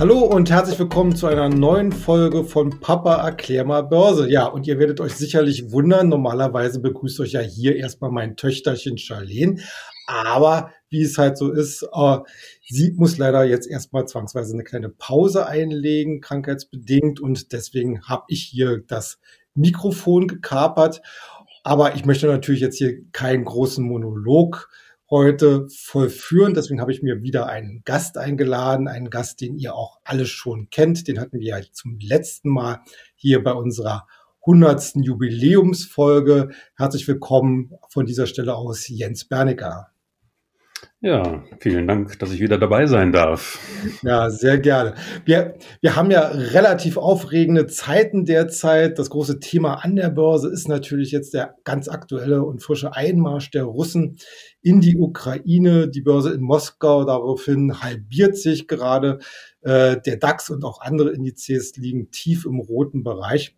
Hallo und herzlich willkommen zu einer neuen Folge von Papa erklär mal Börse. Ja, und ihr werdet euch sicherlich wundern, normalerweise begrüßt euch ja hier erstmal mein Töchterchen Charlene, aber wie es halt so ist, äh, sie muss leider jetzt erstmal zwangsweise eine kleine Pause einlegen, krankheitsbedingt und deswegen habe ich hier das Mikrofon gekapert. Aber ich möchte natürlich jetzt hier keinen großen Monolog heute vollführen. Deswegen habe ich mir wieder einen Gast eingeladen, einen Gast, den ihr auch alle schon kennt. Den hatten wir ja zum letzten Mal hier bei unserer hundertsten Jubiläumsfolge. Herzlich willkommen von dieser Stelle aus Jens Bernicker. Ja, vielen Dank, dass ich wieder dabei sein darf. Ja, sehr gerne. Wir, wir haben ja relativ aufregende Zeiten derzeit. Das große Thema an der Börse ist natürlich jetzt der ganz aktuelle und frische Einmarsch der Russen in die Ukraine. Die Börse in Moskau daraufhin halbiert sich gerade. Äh, der DAX und auch andere Indizes liegen tief im roten Bereich.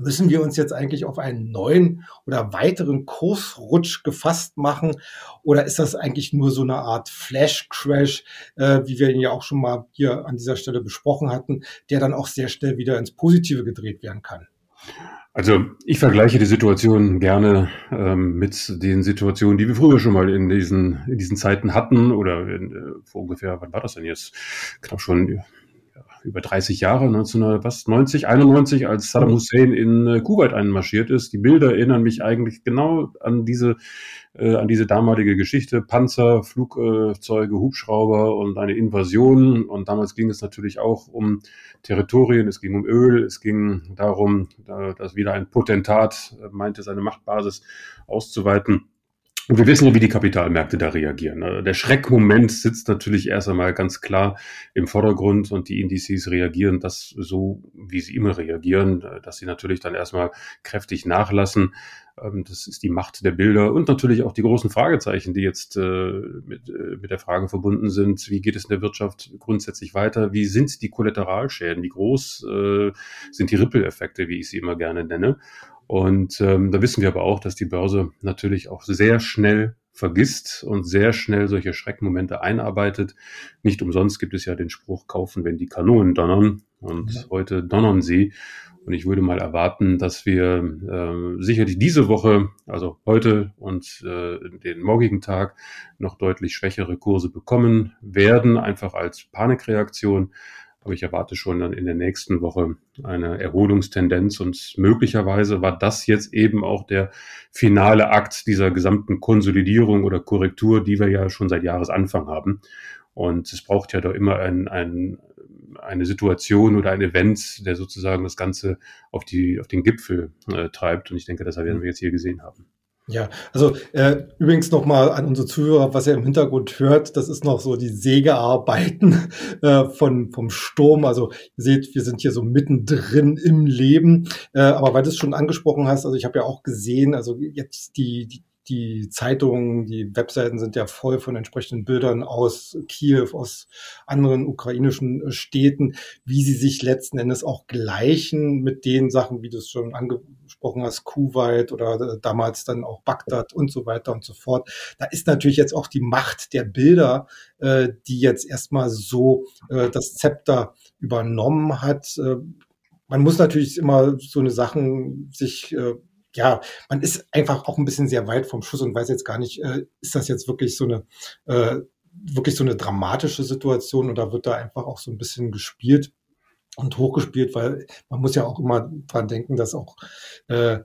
Müssen wir uns jetzt eigentlich auf einen neuen oder weiteren Kursrutsch gefasst machen? Oder ist das eigentlich nur so eine Art Flash-Crash, äh, wie wir ihn ja auch schon mal hier an dieser Stelle besprochen hatten, der dann auch sehr schnell wieder ins Positive gedreht werden kann? Also ich vergleiche die Situation gerne ähm, mit den Situationen, die wir früher schon mal in diesen, in diesen Zeiten hatten oder in, äh, vor ungefähr, wann war das denn jetzt? Knapp schon über 30 Jahre, 1990, 91, als Saddam Hussein in äh, Kuwait einmarschiert ist. Die Bilder erinnern mich eigentlich genau an diese, äh, an diese damalige Geschichte. Panzer, Flugzeuge, Hubschrauber und eine Invasion. Und damals ging es natürlich auch um Territorien, es ging um Öl, es ging darum, dass wieder ein Potentat meinte, seine Machtbasis auszuweiten. Und wir wissen ja, wie die Kapitalmärkte da reagieren. Ne? Der Schreckmoment sitzt natürlich erst einmal ganz klar im Vordergrund und die Indizes reagieren das so, wie sie immer reagieren, dass sie natürlich dann erstmal kräftig nachlassen. Ähm, das ist die Macht der Bilder und natürlich auch die großen Fragezeichen, die jetzt äh, mit, äh, mit der Frage verbunden sind, wie geht es in der Wirtschaft grundsätzlich weiter? Wie sind die Kollateralschäden? Wie groß äh, sind die Ripple-Effekte, wie ich sie immer gerne nenne? Und ähm, da wissen wir aber auch, dass die Börse natürlich auch sehr schnell vergisst und sehr schnell solche Schreckmomente einarbeitet. Nicht umsonst gibt es ja den Spruch, kaufen, wenn die Kanonen donnern. Und ja. heute donnern sie. Und ich würde mal erwarten, dass wir äh, sicherlich diese Woche, also heute und äh, den morgigen Tag, noch deutlich schwächere Kurse bekommen werden, einfach als Panikreaktion. Aber ich erwarte schon dann in der nächsten Woche eine Erholungstendenz und möglicherweise war das jetzt eben auch der finale Akt dieser gesamten Konsolidierung oder Korrektur, die wir ja schon seit Jahresanfang haben. Und es braucht ja doch immer ein, ein, eine Situation oder ein Event, der sozusagen das Ganze auf, die, auf den Gipfel äh, treibt. Und ich denke, das werden wir jetzt hier gesehen haben. Ja, also äh, übrigens nochmal an unsere Zuhörer, was ihr im Hintergrund hört, das ist noch so die Sägearbeiten äh, von, vom Sturm. Also ihr seht, wir sind hier so mittendrin im Leben. Äh, aber weil du es schon angesprochen hast, also ich habe ja auch gesehen, also jetzt die, die die Zeitungen, die Webseiten sind ja voll von entsprechenden Bildern aus Kiew, aus anderen ukrainischen äh, Städten, wie sie sich letzten Endes auch gleichen mit den Sachen, wie du es schon angesprochen hast, Kuwait oder äh, damals dann auch Bagdad und so weiter und so fort. Da ist natürlich jetzt auch die Macht der Bilder, äh, die jetzt erstmal so äh, das Zepter übernommen hat. Äh, man muss natürlich immer so eine Sachen sich äh, ja, man ist einfach auch ein bisschen sehr weit vom Schuss und weiß jetzt gar nicht, äh, ist das jetzt wirklich so eine, äh, wirklich so eine dramatische Situation oder wird da einfach auch so ein bisschen gespielt und hochgespielt, weil man muss ja auch immer dran denken, dass auch äh,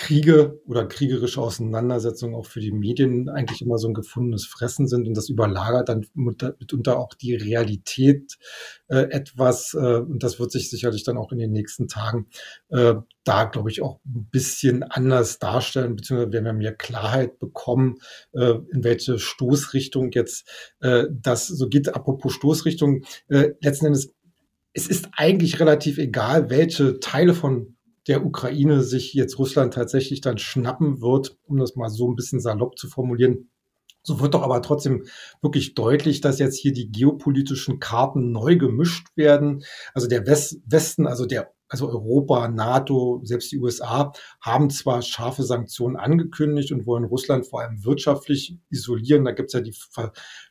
Kriege oder kriegerische Auseinandersetzungen auch für die Medien eigentlich immer so ein gefundenes Fressen sind und das überlagert dann mitunter auch die Realität äh, etwas äh, und das wird sich sicherlich dann auch in den nächsten Tagen äh, da, glaube ich, auch ein bisschen anders darstellen, beziehungsweise werden wir mehr Klarheit bekommen, äh, in welche Stoßrichtung jetzt äh, das so geht. Apropos Stoßrichtung, äh, letzten Endes, es ist eigentlich relativ egal, welche Teile von der Ukraine sich jetzt Russland tatsächlich dann schnappen wird, um das mal so ein bisschen salopp zu formulieren. So wird doch aber trotzdem wirklich deutlich, dass jetzt hier die geopolitischen Karten neu gemischt werden. Also der Westen, also der also Europa, NATO, selbst die USA haben zwar scharfe Sanktionen angekündigt und wollen Russland vor allem wirtschaftlich isolieren. Da gibt es ja die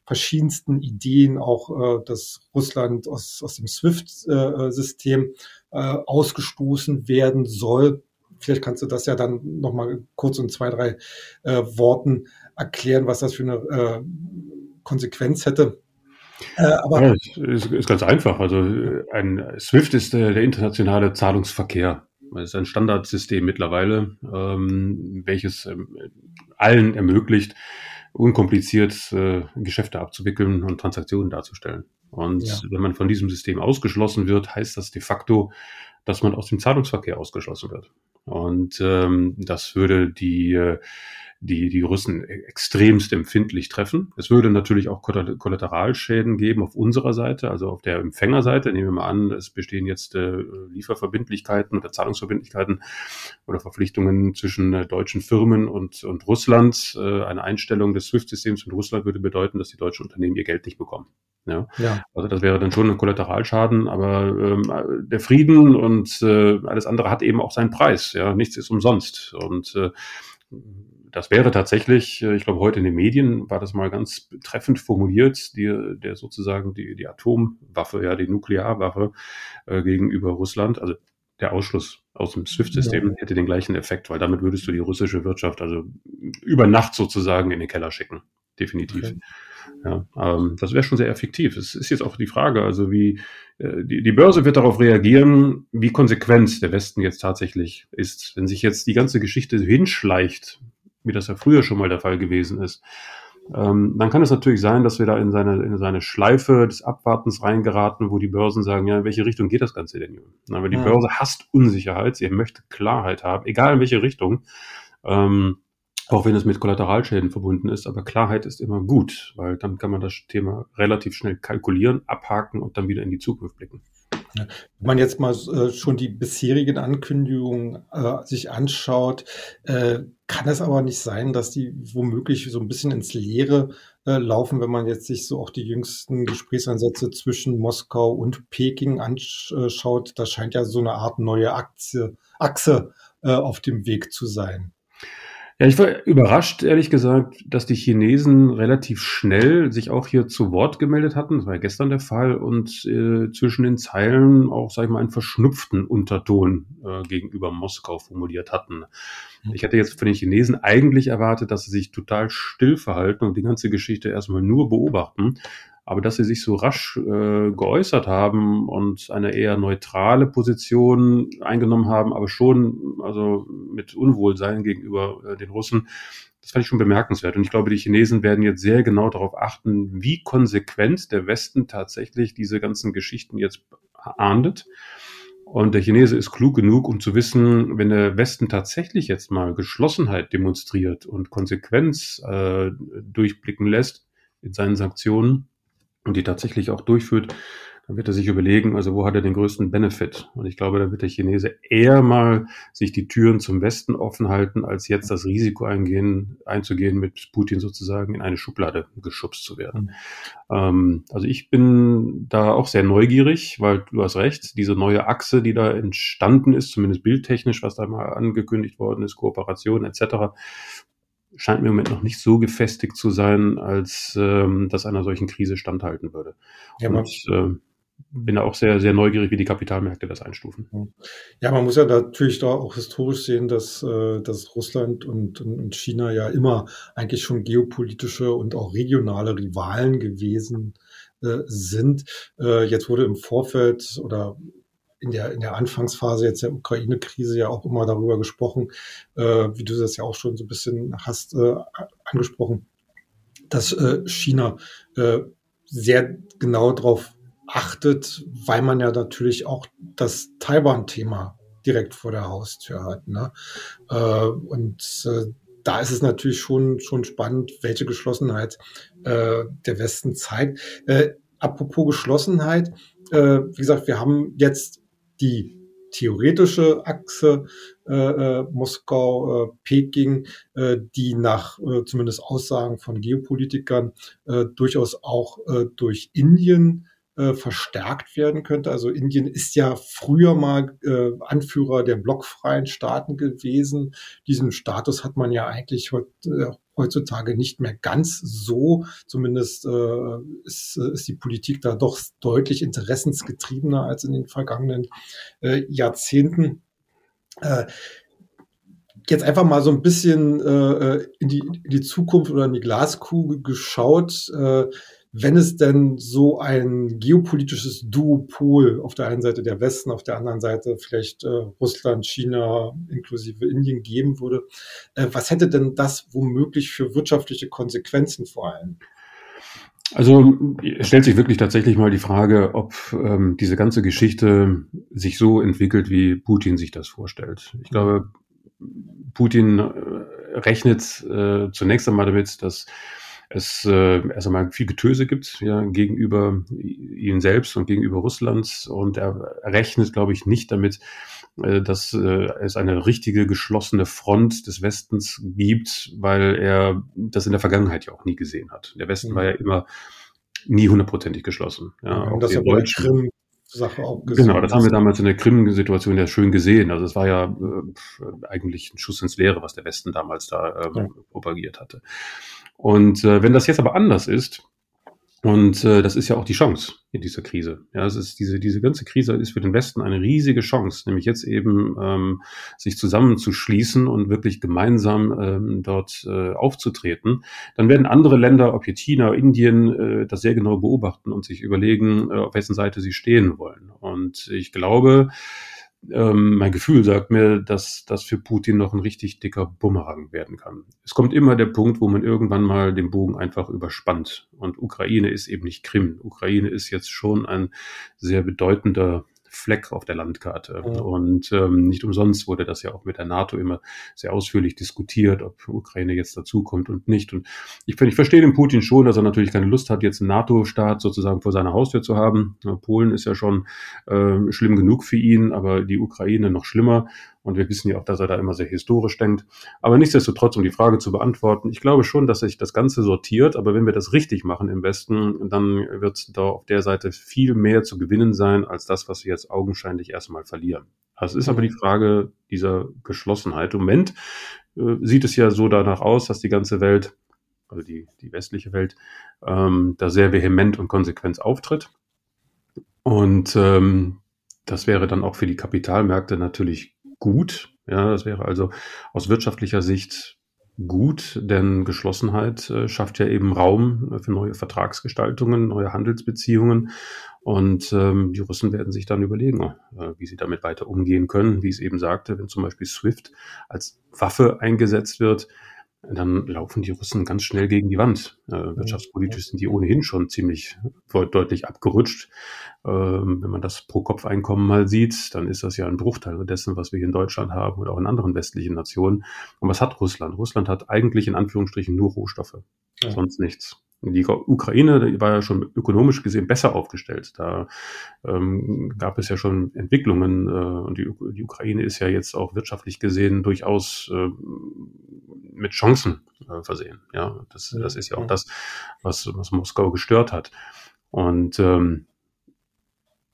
verschiedensten Ideen, auch äh, dass Russland aus, aus dem SWIFT-System äh, äh, ausgestoßen werden soll. Vielleicht kannst du das ja dann nochmal kurz in zwei, drei äh, Worten erklären, was das für eine äh, Konsequenz hätte. Äh, aber ja, ist, ist, ganz einfach. Also ein SWIFT ist der, der internationale Zahlungsverkehr. Es ist ein Standardsystem mittlerweile, ähm, welches ähm, allen ermöglicht, unkompliziert äh, Geschäfte abzuwickeln und Transaktionen darzustellen. Und ja. wenn man von diesem System ausgeschlossen wird, heißt das de facto, dass man aus dem Zahlungsverkehr ausgeschlossen wird. Und ähm, das würde die äh, die die Russen extremst empfindlich treffen. Es würde natürlich auch Kollateralschäden geben auf unserer Seite, also auf der Empfängerseite. Nehmen wir mal an, es bestehen jetzt äh, Lieferverbindlichkeiten oder Zahlungsverbindlichkeiten oder Verpflichtungen zwischen äh, deutschen Firmen und, und Russland. Äh, eine Einstellung des SWIFT-Systems von Russland würde bedeuten, dass die deutschen Unternehmen ihr Geld nicht bekommen. Ja. ja. Also das wäre dann schon ein Kollateralschaden, aber ähm, der Frieden und äh, alles andere hat eben auch seinen Preis. Ja, nichts ist umsonst und äh, das wäre tatsächlich, äh, ich glaube, heute in den Medien war das mal ganz treffend formuliert, die, der sozusagen die, die Atomwaffe, ja, die Nuklearwaffe äh, gegenüber Russland, also der Ausschluss aus dem SWIFT-System ja. hätte den gleichen Effekt, weil damit würdest du die russische Wirtschaft also über Nacht sozusagen in den Keller schicken. Definitiv. Okay. Ja, ähm, das wäre schon sehr effektiv. Es ist jetzt auch die Frage, also wie äh, die, die Börse wird darauf reagieren, wie konsequent der Westen jetzt tatsächlich ist. Wenn sich jetzt die ganze Geschichte hinschleicht, wie das ja früher schon mal der Fall gewesen ist, ähm, dann kann es natürlich sein, dass wir da in seine, in seine Schleife des Abwartens reingeraten, wo die Börsen sagen, ja, in welche Richtung geht das Ganze denn? Aber die ja. Börse hasst Unsicherheit, sie möchte Klarheit haben, egal in welche Richtung. Ähm, auch wenn es mit Kollateralschäden verbunden ist, aber Klarheit ist immer gut, weil dann kann man das Thema relativ schnell kalkulieren, abhaken und dann wieder in die Zukunft blicken. Wenn man jetzt mal äh, schon die bisherigen Ankündigungen äh, sich anschaut, äh, kann es aber nicht sein, dass die womöglich so ein bisschen ins Leere äh, laufen, wenn man jetzt sich so auch die jüngsten Gesprächsansätze zwischen Moskau und Peking anschaut. Da scheint ja so eine Art neue Aktie, Achse äh, auf dem Weg zu sein. Ja, ich war überrascht, ehrlich gesagt, dass die Chinesen relativ schnell sich auch hier zu Wort gemeldet hatten. Das war ja gestern der Fall und äh, zwischen den Zeilen auch, sag ich mal, einen verschnupften Unterton äh, gegenüber Moskau formuliert hatten. Ich hätte jetzt von den Chinesen eigentlich erwartet, dass sie sich total still verhalten und die ganze Geschichte erstmal nur beobachten. Aber dass sie sich so rasch äh, geäußert haben und eine eher neutrale Position eingenommen haben, aber schon also mit Unwohlsein gegenüber äh, den Russen, das fand ich schon bemerkenswert. Und ich glaube, die Chinesen werden jetzt sehr genau darauf achten, wie konsequent der Westen tatsächlich diese ganzen Geschichten jetzt ahndet. Und der Chinese ist klug genug, um zu wissen, wenn der Westen tatsächlich jetzt mal Geschlossenheit demonstriert und Konsequenz äh, durchblicken lässt in seinen Sanktionen, und die tatsächlich auch durchführt, dann wird er sich überlegen, also wo hat er den größten Benefit? Und ich glaube, da wird der Chinese eher mal sich die Türen zum Westen offen halten, als jetzt das Risiko eingehen, einzugehen, mit Putin sozusagen in eine Schublade geschubst zu werden. Ähm, also ich bin da auch sehr neugierig, weil du hast recht, diese neue Achse, die da entstanden ist, zumindest bildtechnisch, was da mal angekündigt worden ist, Kooperation etc., scheint mir im Moment noch nicht so gefestigt zu sein, als ähm, dass einer solchen Krise standhalten würde. Ja, und ich äh, bin da auch sehr, sehr neugierig, wie die Kapitalmärkte das einstufen. Ja, man muss ja natürlich da auch historisch sehen, dass, äh, dass Russland und, und China ja immer eigentlich schon geopolitische und auch regionale Rivalen gewesen äh, sind. Äh, jetzt wurde im Vorfeld oder in der, in der Anfangsphase jetzt der Ukraine-Krise ja auch immer darüber gesprochen, äh, wie du das ja auch schon so ein bisschen hast äh, angesprochen, dass äh, China äh, sehr genau darauf achtet, weil man ja natürlich auch das Taiwan-Thema direkt vor der Haustür hat. Ne? Äh, und äh, da ist es natürlich schon, schon spannend, welche Geschlossenheit äh, der Westen zeigt. Äh, apropos Geschlossenheit, äh, wie gesagt, wir haben jetzt die theoretische Achse äh, äh, Moskau-Peking, äh, äh, die nach äh, zumindest Aussagen von Geopolitikern äh, durchaus auch äh, durch Indien äh, verstärkt werden könnte. Also Indien ist ja früher mal äh, Anführer der blockfreien Staaten gewesen. Diesen Status hat man ja eigentlich heut, äh, heutzutage nicht mehr ganz so. Zumindest äh, ist, äh, ist die Politik da doch deutlich interessensgetriebener als in den vergangenen äh, Jahrzehnten. Äh, jetzt einfach mal so ein bisschen äh, in, die, in die Zukunft oder in die Glaskugel geschaut. Äh, wenn es denn so ein geopolitisches Duopol auf der einen Seite der Westen, auf der anderen Seite vielleicht äh, Russland, China inklusive Indien geben würde, äh, was hätte denn das womöglich für wirtschaftliche Konsequenzen vor allem? Also es stellt sich wirklich tatsächlich mal die Frage, ob ähm, diese ganze Geschichte sich so entwickelt, wie Putin sich das vorstellt. Ich glaube, Putin äh, rechnet äh, zunächst einmal damit, dass es äh, erst einmal viel Getöse gibt ja, gegenüber ihnen selbst und gegenüber Russland. Und er rechnet, glaube ich, nicht damit, äh, dass äh, es eine richtige geschlossene Front des Westens gibt, weil er das in der Vergangenheit ja auch nie gesehen hat. Der Westen mhm. war ja immer nie hundertprozentig geschlossen. Ja, auch das ja bei Krim Sache auch gesehen. Genau, das haben wir damals in der Krim-Situation ja schön gesehen. Also es war ja äh, eigentlich ein Schuss ins Leere, was der Westen damals da äh, ja. propagiert hatte. Und äh, wenn das jetzt aber anders ist, und äh, das ist ja auch die Chance in dieser Krise. Ja, es ist diese, diese ganze Krise ist für den Westen eine riesige Chance, nämlich jetzt eben ähm, sich zusammenzuschließen und wirklich gemeinsam ähm, dort äh, aufzutreten. Dann werden andere Länder, ob jetzt China, Indien, äh, das sehr genau beobachten und sich überlegen, äh, auf wessen Seite sie stehen wollen. Und ich glaube, ähm, mein Gefühl sagt mir, dass das für Putin noch ein richtig dicker Bumerang werden kann. Es kommt immer der Punkt, wo man irgendwann mal den Bogen einfach überspannt. Und Ukraine ist eben nicht Krim. Ukraine ist jetzt schon ein sehr bedeutender Fleck auf der Landkarte. Ja. Und ähm, nicht umsonst wurde das ja auch mit der NATO immer sehr ausführlich diskutiert, ob Ukraine jetzt dazukommt und nicht. Und ich, ich verstehe den Putin schon, dass er natürlich keine Lust hat, jetzt einen NATO-Staat sozusagen vor seiner Haustür zu haben. Polen ist ja schon äh, schlimm genug für ihn, aber die Ukraine noch schlimmer. Und wir wissen ja auch, dass er da immer sehr historisch denkt. Aber nichtsdestotrotz, um die Frage zu beantworten, ich glaube schon, dass sich das Ganze sortiert. Aber wenn wir das richtig machen im Westen, dann wird da auf der Seite viel mehr zu gewinnen sein, als das, was wir jetzt augenscheinlich erstmal verlieren. Also es ist aber die Frage dieser Geschlossenheit. Im Moment äh, sieht es ja so danach aus, dass die ganze Welt, also die, die westliche Welt, ähm, da sehr vehement und konsequent auftritt. Und ähm, das wäre dann auch für die Kapitalmärkte natürlich gut. Ja, das wäre also aus wirtschaftlicher Sicht gut, denn Geschlossenheit äh, schafft ja eben Raum für neue Vertragsgestaltungen, neue Handelsbeziehungen. Und ähm, die Russen werden sich dann überlegen, äh, wie sie damit weiter umgehen können. Wie ich es eben sagte, wenn zum Beispiel SWIFT als Waffe eingesetzt wird, dann laufen die Russen ganz schnell gegen die Wand. Äh, wirtschaftspolitisch sind die ohnehin schon ziemlich deutlich abgerutscht. Ähm, wenn man das Pro-Kopf-Einkommen mal sieht, dann ist das ja ein Bruchteil dessen, was wir hier in Deutschland haben oder auch in anderen westlichen Nationen. Und was hat Russland? Russland hat eigentlich in Anführungsstrichen nur Rohstoffe, ja. sonst nichts. Die Ukraine war ja schon ökonomisch gesehen besser aufgestellt. Da ähm, gab es ja schon Entwicklungen äh, und die, die, Ukraine ist ja jetzt auch wirtschaftlich gesehen durchaus äh, mit Chancen äh, versehen. Ja, das, das ist ja auch das, was, was Moskau gestört hat. Und ähm,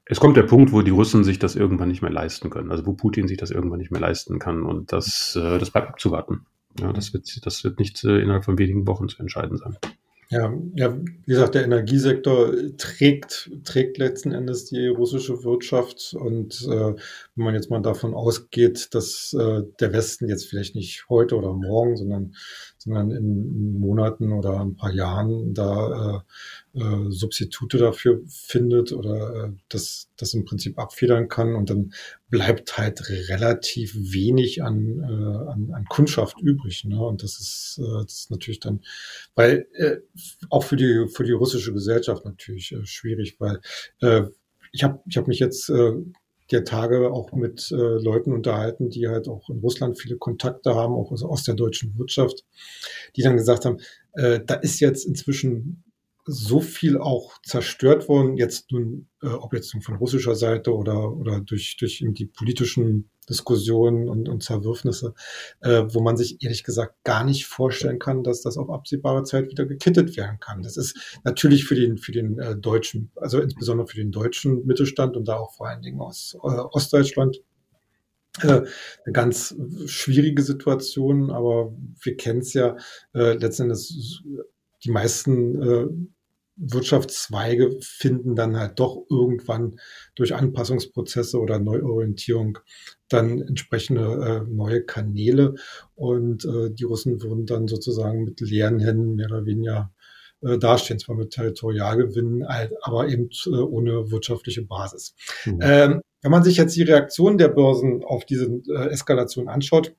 es kommt der Punkt, wo die Russen sich das irgendwann nicht mehr leisten können, also wo Putin sich das irgendwann nicht mehr leisten kann. Und das, äh, das bleibt abzuwarten. Ja, das wird, das wird nicht äh, innerhalb von wenigen Wochen zu entscheiden sein. Ja, ja, wie gesagt, der Energiesektor trägt, trägt letzten Endes die russische Wirtschaft. Und äh, wenn man jetzt mal davon ausgeht, dass äh, der Westen jetzt vielleicht nicht heute oder morgen, sondern sondern in Monaten oder ein paar Jahren da äh, äh, Substitute dafür findet oder äh, das, das im Prinzip abfedern kann und dann bleibt halt relativ wenig an, äh, an, an Kundschaft übrig. Ne? Und das ist, äh, das ist natürlich dann, weil äh, auch für die, für die russische Gesellschaft natürlich äh, schwierig, weil äh, ich habe ich hab mich jetzt äh, der Tage auch mit äh, Leuten unterhalten, die halt auch in Russland viele Kontakte haben, auch aus, aus der deutschen Wirtschaft, die dann gesagt haben, äh, da ist jetzt inzwischen so viel auch zerstört worden, jetzt nun, äh, ob jetzt nun von russischer Seite oder, oder durch, durch die politischen Diskussionen und, und Zerwürfnisse, äh, wo man sich ehrlich gesagt gar nicht vorstellen kann, dass das auf absehbare Zeit wieder gekittet werden kann. Das ist natürlich für den, für den äh, deutschen, also insbesondere für den deutschen Mittelstand und da auch vor allen Dingen aus äh, Ostdeutschland äh, eine ganz schwierige Situation, aber wir kennen es ja äh, letztendlich die meisten äh, Wirtschaftszweige finden dann halt doch irgendwann durch Anpassungsprozesse oder Neuorientierung dann entsprechende äh, neue Kanäle und äh, die Russen würden dann sozusagen mit leeren Händen mehr oder weniger äh, dastehen, zwar mit Territorialgewinnen, aber eben äh, ohne wirtschaftliche Basis. Mhm. Ähm, wenn man sich jetzt die Reaktion der Börsen auf diese äh, Eskalation anschaut,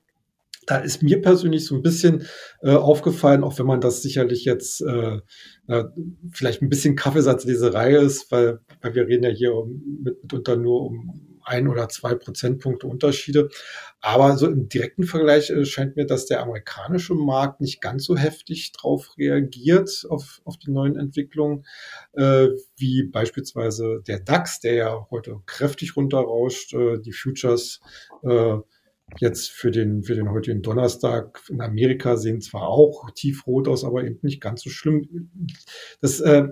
da ist mir persönlich so ein bisschen äh, aufgefallen, auch wenn man das sicherlich jetzt äh, äh, vielleicht ein bisschen Kaffeesatzleserei ist, weil, weil wir reden ja hier um, mit, mitunter nur um ein oder zwei Prozentpunkte Unterschiede. Aber so im direkten Vergleich äh, scheint mir, dass der amerikanische Markt nicht ganz so heftig drauf reagiert, auf, auf die neuen Entwicklungen, äh, wie beispielsweise der DAX, der ja heute kräftig runterrauscht, äh, die Futures äh, jetzt für den, für den heutigen Donnerstag in Amerika sehen zwar auch tiefrot aus, aber eben nicht ganz so schlimm. Das äh,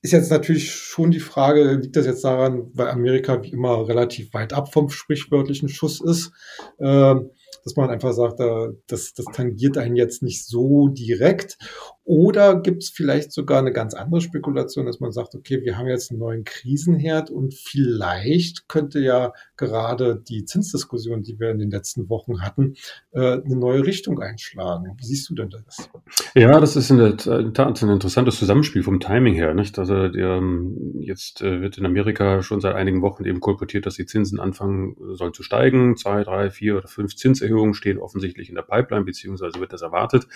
ist jetzt natürlich schon die Frage, liegt das jetzt daran, weil Amerika wie immer relativ weit ab vom sprichwörtlichen Schuss ist, äh, dass man einfach sagt, das, das tangiert einen jetzt nicht so direkt. Oder gibt es vielleicht sogar eine ganz andere Spekulation, dass man sagt, okay, wir haben jetzt einen neuen Krisenherd und vielleicht könnte ja gerade die Zinsdiskussion, die wir in den letzten Wochen hatten, äh, eine neue Richtung einschlagen. Wie siehst du denn das? Ja, das ist in der Tat ein interessantes Zusammenspiel vom Timing her. Nicht? Also ähm, jetzt äh, wird in Amerika schon seit einigen Wochen eben kolportiert, dass die Zinsen anfangen sollen zu steigen. Zwei, drei, vier oder fünf Zinserhöhungen stehen offensichtlich in der Pipeline, beziehungsweise wird das erwartet.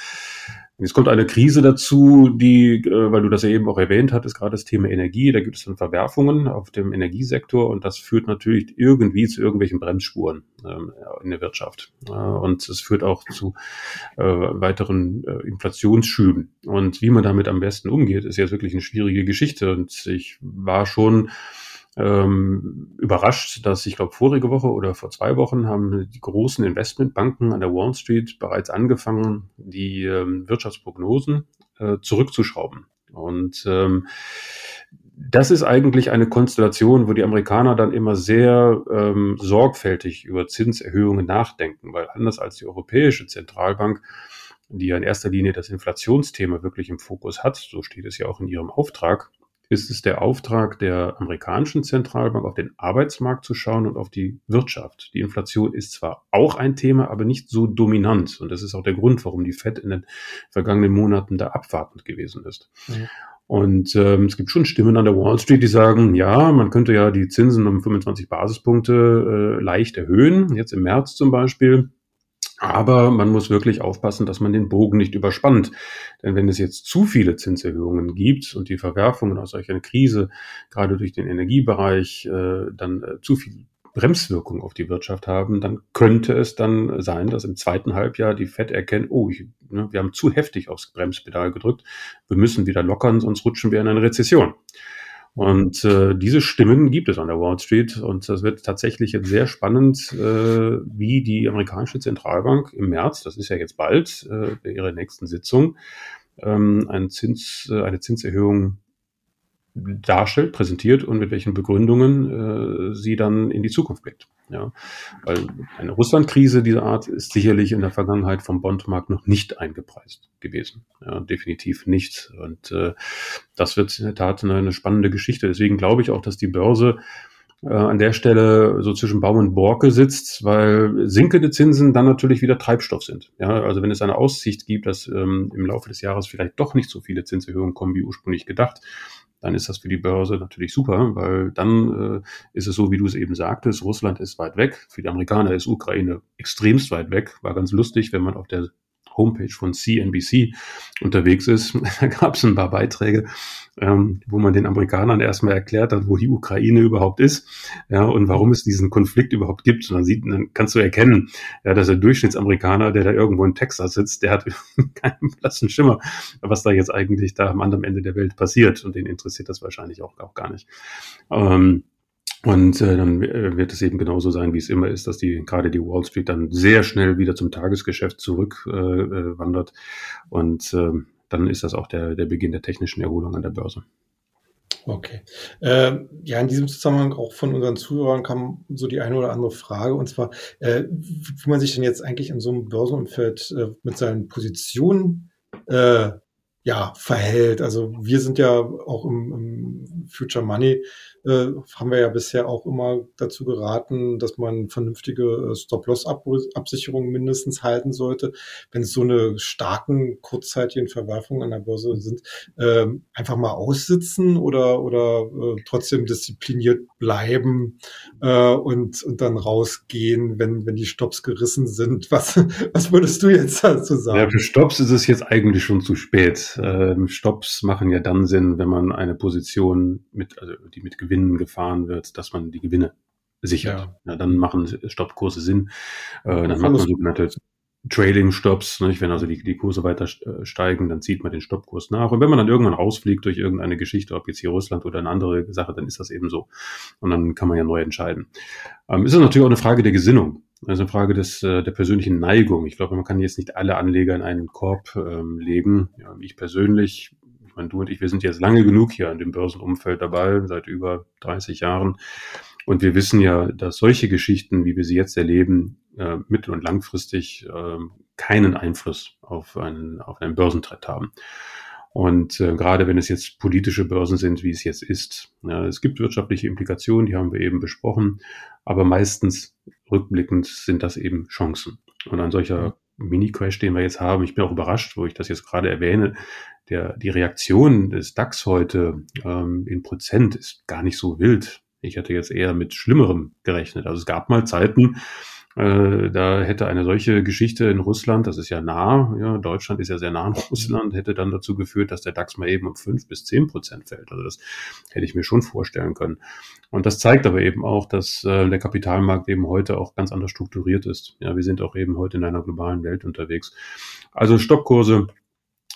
Jetzt kommt eine Krise dazu, die, äh, weil du das ja eben auch erwähnt hattest, gerade das Thema Energie, da gibt es dann Verwerfungen auf dem Energiesektor und das führt natürlich irgendwie zu irgendwelchen Bremsspuren ähm, in der Wirtschaft. Und es führt auch zu äh, weiteren äh, Inflationsschüben. Und wie man damit am besten umgeht, ist jetzt wirklich eine schwierige Geschichte. Und ich war schon ähm, überrascht, dass ich glaube vorige Woche oder vor zwei Wochen haben die großen Investmentbanken an der Wall Street bereits angefangen, die ähm, Wirtschaftsprognosen äh, zurückzuschrauben. Und ähm, das ist eigentlich eine Konstellation, wo die Amerikaner dann immer sehr ähm, sorgfältig über Zinserhöhungen nachdenken, weil anders als die Europäische Zentralbank, die ja in erster Linie das Inflationsthema wirklich im Fokus hat, so steht es ja auch in ihrem Auftrag, ist es der Auftrag der amerikanischen Zentralbank, auf den Arbeitsmarkt zu schauen und auf die Wirtschaft. Die Inflation ist zwar auch ein Thema, aber nicht so dominant. Und das ist auch der Grund, warum die Fed in den vergangenen Monaten da abwartend gewesen ist. Mhm. Und ähm, es gibt schon Stimmen an der Wall Street, die sagen, ja, man könnte ja die Zinsen um 25 Basispunkte äh, leicht erhöhen, jetzt im März zum Beispiel. Aber man muss wirklich aufpassen, dass man den Bogen nicht überspannt. Denn wenn es jetzt zu viele Zinserhöhungen gibt und die Verwerfungen aus solch einer Krise, gerade durch den Energiebereich, äh, dann äh, zu viel Bremswirkung auf die Wirtschaft haben, dann könnte es dann sein, dass im zweiten Halbjahr die Fed erkennt, oh, ich, ne, wir haben zu heftig aufs Bremspedal gedrückt, wir müssen wieder lockern, sonst rutschen wir in eine Rezession. Und äh, diese Stimmen gibt es an der Wall Street. Und das wird tatsächlich jetzt sehr spannend, äh, wie die amerikanische Zentralbank im März, das ist ja jetzt bald, äh, bei ihrer nächsten Sitzung, ähm, einen Zins, äh, eine Zinserhöhung darstellt, präsentiert und mit welchen Begründungen äh, sie dann in die Zukunft blickt. Ja, weil eine Russland-Krise dieser Art ist sicherlich in der Vergangenheit vom Bondmarkt noch nicht eingepreist gewesen. Ja, definitiv nicht. Und äh, das wird in der Tat eine, eine spannende Geschichte. Deswegen glaube ich auch, dass die Börse äh, an der Stelle so zwischen Baum und Borke sitzt, weil sinkende Zinsen dann natürlich wieder Treibstoff sind. Ja, also wenn es eine Aussicht gibt, dass ähm, im Laufe des Jahres vielleicht doch nicht so viele Zinserhöhungen kommen wie ursprünglich gedacht, dann ist das für die Börse natürlich super, weil dann äh, ist es so, wie du es eben sagtest, Russland ist weit weg, für die Amerikaner ist Ukraine extremst weit weg. War ganz lustig, wenn man auf der Homepage von CNBC unterwegs ist, da gab es ein paar Beiträge, ähm, wo man den Amerikanern erstmal erklärt hat, wo die Ukraine überhaupt ist, ja, und warum es diesen Konflikt überhaupt gibt. Und dann sieht, dann kannst du erkennen, ja, dass der Durchschnittsamerikaner, der da irgendwo in Texas sitzt, der hat keinen blassen Schimmer, was da jetzt eigentlich da am anderen Ende der Welt passiert. Und den interessiert das wahrscheinlich auch, auch gar nicht. Ähm, und äh, dann äh, wird es eben genauso sein, wie es immer ist, dass die gerade die Wall Street dann sehr schnell wieder zum Tagesgeschäft zurückwandert. Äh, äh und äh, dann ist das auch der, der Beginn der technischen Erholung an der Börse. Okay. Äh, ja, in diesem Zusammenhang auch von unseren Zuhörern kam so die eine oder andere Frage, und zwar, äh, wie man sich denn jetzt eigentlich in so einem Börsenumfeld äh, mit seinen Positionen äh, ja, verhält. Also wir sind ja auch im, im Future Money äh, haben wir ja bisher auch immer dazu geraten, dass man vernünftige äh, Stop-Loss-Absicherungen mindestens halten sollte. Wenn es so eine starken kurzzeitigen Verwerfungen an der Börse sind, äh, einfach mal aussitzen oder, oder äh, trotzdem diszipliniert bleiben äh, und, und dann rausgehen, wenn, wenn die Stops gerissen sind. Was, was würdest du jetzt dazu sagen? Ja, für Stops ist es jetzt eigentlich schon zu spät. Ähm, Stops machen ja dann Sinn, wenn man eine Position mit, also die mit Gewinn Gewinnen gefahren wird, dass man die Gewinne sichert. Ja. ja dann machen Stoppkurse Sinn. Äh, dann macht man sogenannte Trailing-Stops. Nicht? Wenn also die, die Kurse weiter äh, steigen, dann zieht man den Stoppkurs nach. Und wenn man dann irgendwann rausfliegt durch irgendeine Geschichte, ob jetzt hier Russland oder eine andere Sache, dann ist das eben so. Und dann kann man ja neu entscheiden. Ähm, ist es natürlich auch eine Frage der Gesinnung. Also eine Frage des, äh, der persönlichen Neigung. Ich glaube, man kann jetzt nicht alle Anleger in einen Korb ähm, legen. Ja, ich persönlich ich meine, du und ich, wir sind jetzt lange genug hier an dem Börsenumfeld dabei, seit über 30 Jahren. Und wir wissen ja, dass solche Geschichten, wie wir sie jetzt erleben, äh, mittel- und langfristig äh, keinen Einfluss auf einen, auf einen Börsentrend haben. Und äh, gerade wenn es jetzt politische Börsen sind, wie es jetzt ist, ja, es gibt wirtschaftliche Implikationen, die haben wir eben besprochen, aber meistens rückblickend sind das eben Chancen. Und ein solcher Mini-Crash, den wir jetzt haben, ich bin auch überrascht, wo ich das jetzt gerade erwähne, der, die Reaktion des DAX heute ähm, in Prozent ist gar nicht so wild. Ich hätte jetzt eher mit Schlimmerem gerechnet. Also es gab mal Zeiten, äh, da hätte eine solche Geschichte in Russland, das ist ja nah, ja, Deutschland ist ja sehr nah an Russland, hätte dann dazu geführt, dass der DAX mal eben um fünf bis zehn Prozent fällt. Also das hätte ich mir schon vorstellen können. Und das zeigt aber eben auch, dass äh, der Kapitalmarkt eben heute auch ganz anders strukturiert ist. Ja, wir sind auch eben heute in einer globalen Welt unterwegs. Also Stockkurse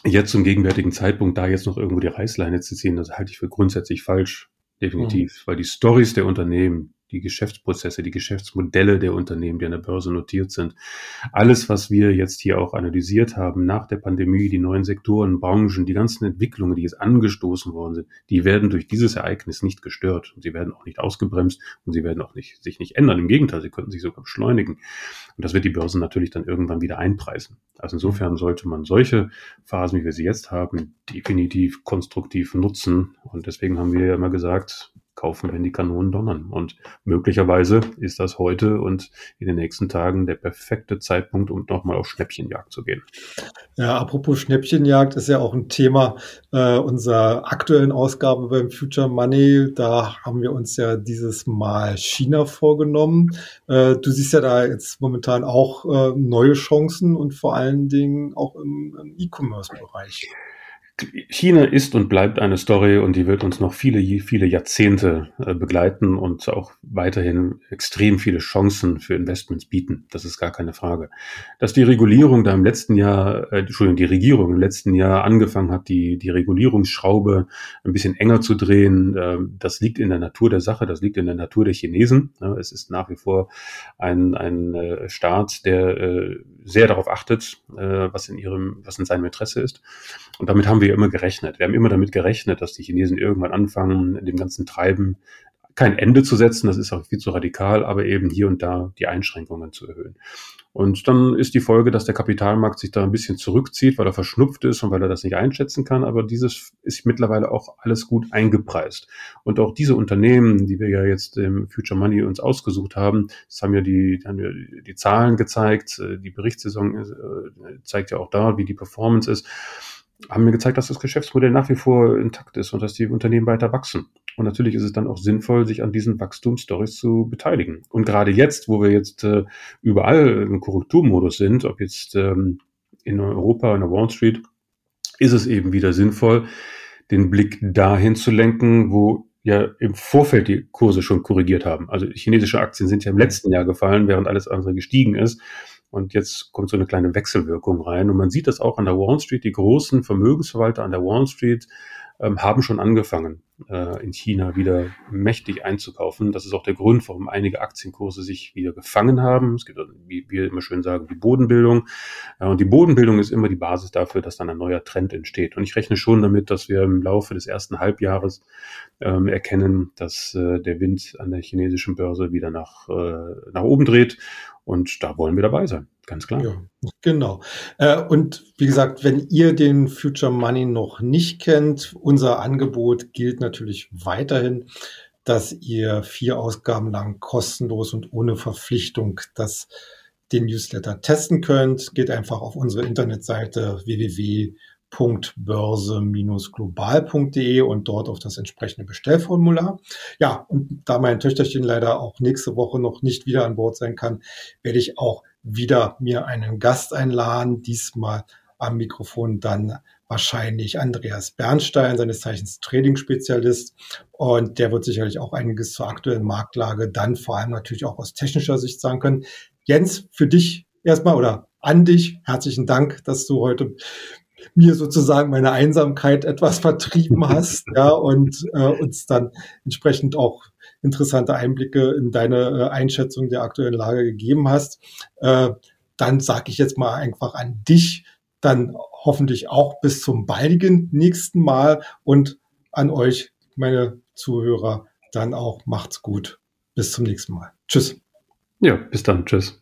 jetzt zum gegenwärtigen Zeitpunkt da jetzt noch irgendwo die Reißleine zu ziehen, das halte ich für grundsätzlich falsch. Definitiv. Mhm. Weil die Stories der Unternehmen, die Geschäftsprozesse, die Geschäftsmodelle der Unternehmen, die an der Börse notiert sind. Alles, was wir jetzt hier auch analysiert haben nach der Pandemie, die neuen Sektoren, Branchen, die ganzen Entwicklungen, die jetzt angestoßen worden sind, die werden durch dieses Ereignis nicht gestört und sie werden auch nicht ausgebremst und sie werden auch nicht, sich nicht ändern. Im Gegenteil, sie könnten sich sogar beschleunigen. Und das wird die Börsen natürlich dann irgendwann wieder einpreisen. Also insofern sollte man solche Phasen, wie wir sie jetzt haben, definitiv konstruktiv nutzen. Und deswegen haben wir ja immer gesagt, kaufen, wenn die Kanonen donnern. Und möglicherweise ist das heute und in den nächsten Tagen der perfekte Zeitpunkt, um nochmal auf Schnäppchenjagd zu gehen. Ja, apropos Schnäppchenjagd ist ja auch ein Thema äh, unserer aktuellen Ausgabe beim Future Money. Da haben wir uns ja dieses Mal China vorgenommen. Äh, du siehst ja da jetzt momentan auch äh, neue Chancen und vor allen Dingen auch im, im E-Commerce-Bereich. China ist und bleibt eine Story und die wird uns noch viele, viele Jahrzehnte äh, begleiten und auch weiterhin extrem viele Chancen für Investments bieten. Das ist gar keine Frage. Dass die Regulierung da im letzten Jahr, äh, Entschuldigung, die Regierung im letzten Jahr angefangen hat, die, die Regulierungsschraube ein bisschen enger zu drehen, äh, das liegt in der Natur der Sache, das liegt in der Natur der Chinesen. Es ist nach wie vor ein, ein äh, Staat, der äh, sehr darauf achtet, äh, was in ihrem, was in seinem Interesse ist. Und damit haben wir immer gerechnet. Wir haben immer damit gerechnet, dass die Chinesen irgendwann anfangen, dem ganzen Treiben kein Ende zu setzen, das ist auch viel zu radikal, aber eben hier und da die Einschränkungen zu erhöhen. Und dann ist die Folge, dass der Kapitalmarkt sich da ein bisschen zurückzieht, weil er verschnupft ist und weil er das nicht einschätzen kann. Aber dieses ist mittlerweile auch alles gut eingepreist. Und auch diese Unternehmen, die wir ja jetzt im Future Money uns ausgesucht haben, das haben ja die, haben ja die Zahlen gezeigt, die Berichtssaison äh, zeigt ja auch da, wie die Performance ist haben mir gezeigt, dass das Geschäftsmodell nach wie vor intakt ist und dass die Unternehmen weiter wachsen. Und natürlich ist es dann auch sinnvoll, sich an diesen Wachstumsstories zu beteiligen. Und gerade jetzt, wo wir jetzt äh, überall im Korrekturmodus sind, ob jetzt ähm, in Europa, in der Wall Street, ist es eben wieder sinnvoll, den Blick dahin zu lenken, wo ja im Vorfeld die Kurse schon korrigiert haben. Also chinesische Aktien sind ja im letzten Jahr gefallen, während alles andere gestiegen ist. Und jetzt kommt so eine kleine Wechselwirkung rein. Und man sieht das auch an der Wall Street. Die großen Vermögensverwalter an der Wall Street ähm, haben schon angefangen, äh, in China wieder mächtig einzukaufen. Das ist auch der Grund, warum einige Aktienkurse sich wieder gefangen haben. Es gibt, wie wir immer schön sagen, die Bodenbildung. Äh, und die Bodenbildung ist immer die Basis dafür, dass dann ein neuer Trend entsteht. Und ich rechne schon damit, dass wir im Laufe des ersten Halbjahres ähm, erkennen, dass äh, der Wind an der chinesischen Börse wieder nach, äh, nach oben dreht. Und da wollen wir dabei sein, ganz klar. Ja, genau. Äh, und wie gesagt, wenn ihr den Future Money noch nicht kennt, unser Angebot gilt natürlich weiterhin, dass ihr vier Ausgaben lang kostenlos und ohne Verpflichtung das den Newsletter testen könnt. Geht einfach auf unsere Internetseite www www.börse-global.de und dort auf das entsprechende Bestellformular. Ja, und da mein Töchterchen leider auch nächste Woche noch nicht wieder an Bord sein kann, werde ich auch wieder mir einen Gast einladen, diesmal am Mikrofon dann wahrscheinlich Andreas Bernstein, seines Zeichens Trading-Spezialist. Und der wird sicherlich auch einiges zur aktuellen Marktlage dann vor allem natürlich auch aus technischer Sicht sagen können. Jens, für dich erstmal oder an dich herzlichen Dank, dass du heute mir sozusagen meine Einsamkeit etwas vertrieben hast, ja, und äh, uns dann entsprechend auch interessante Einblicke in deine äh, Einschätzung der aktuellen Lage gegeben hast. Äh, dann sage ich jetzt mal einfach an dich, dann hoffentlich auch bis zum baldigen nächsten Mal und an euch, meine Zuhörer, dann auch macht's gut. Bis zum nächsten Mal. Tschüss. Ja, bis dann. Tschüss.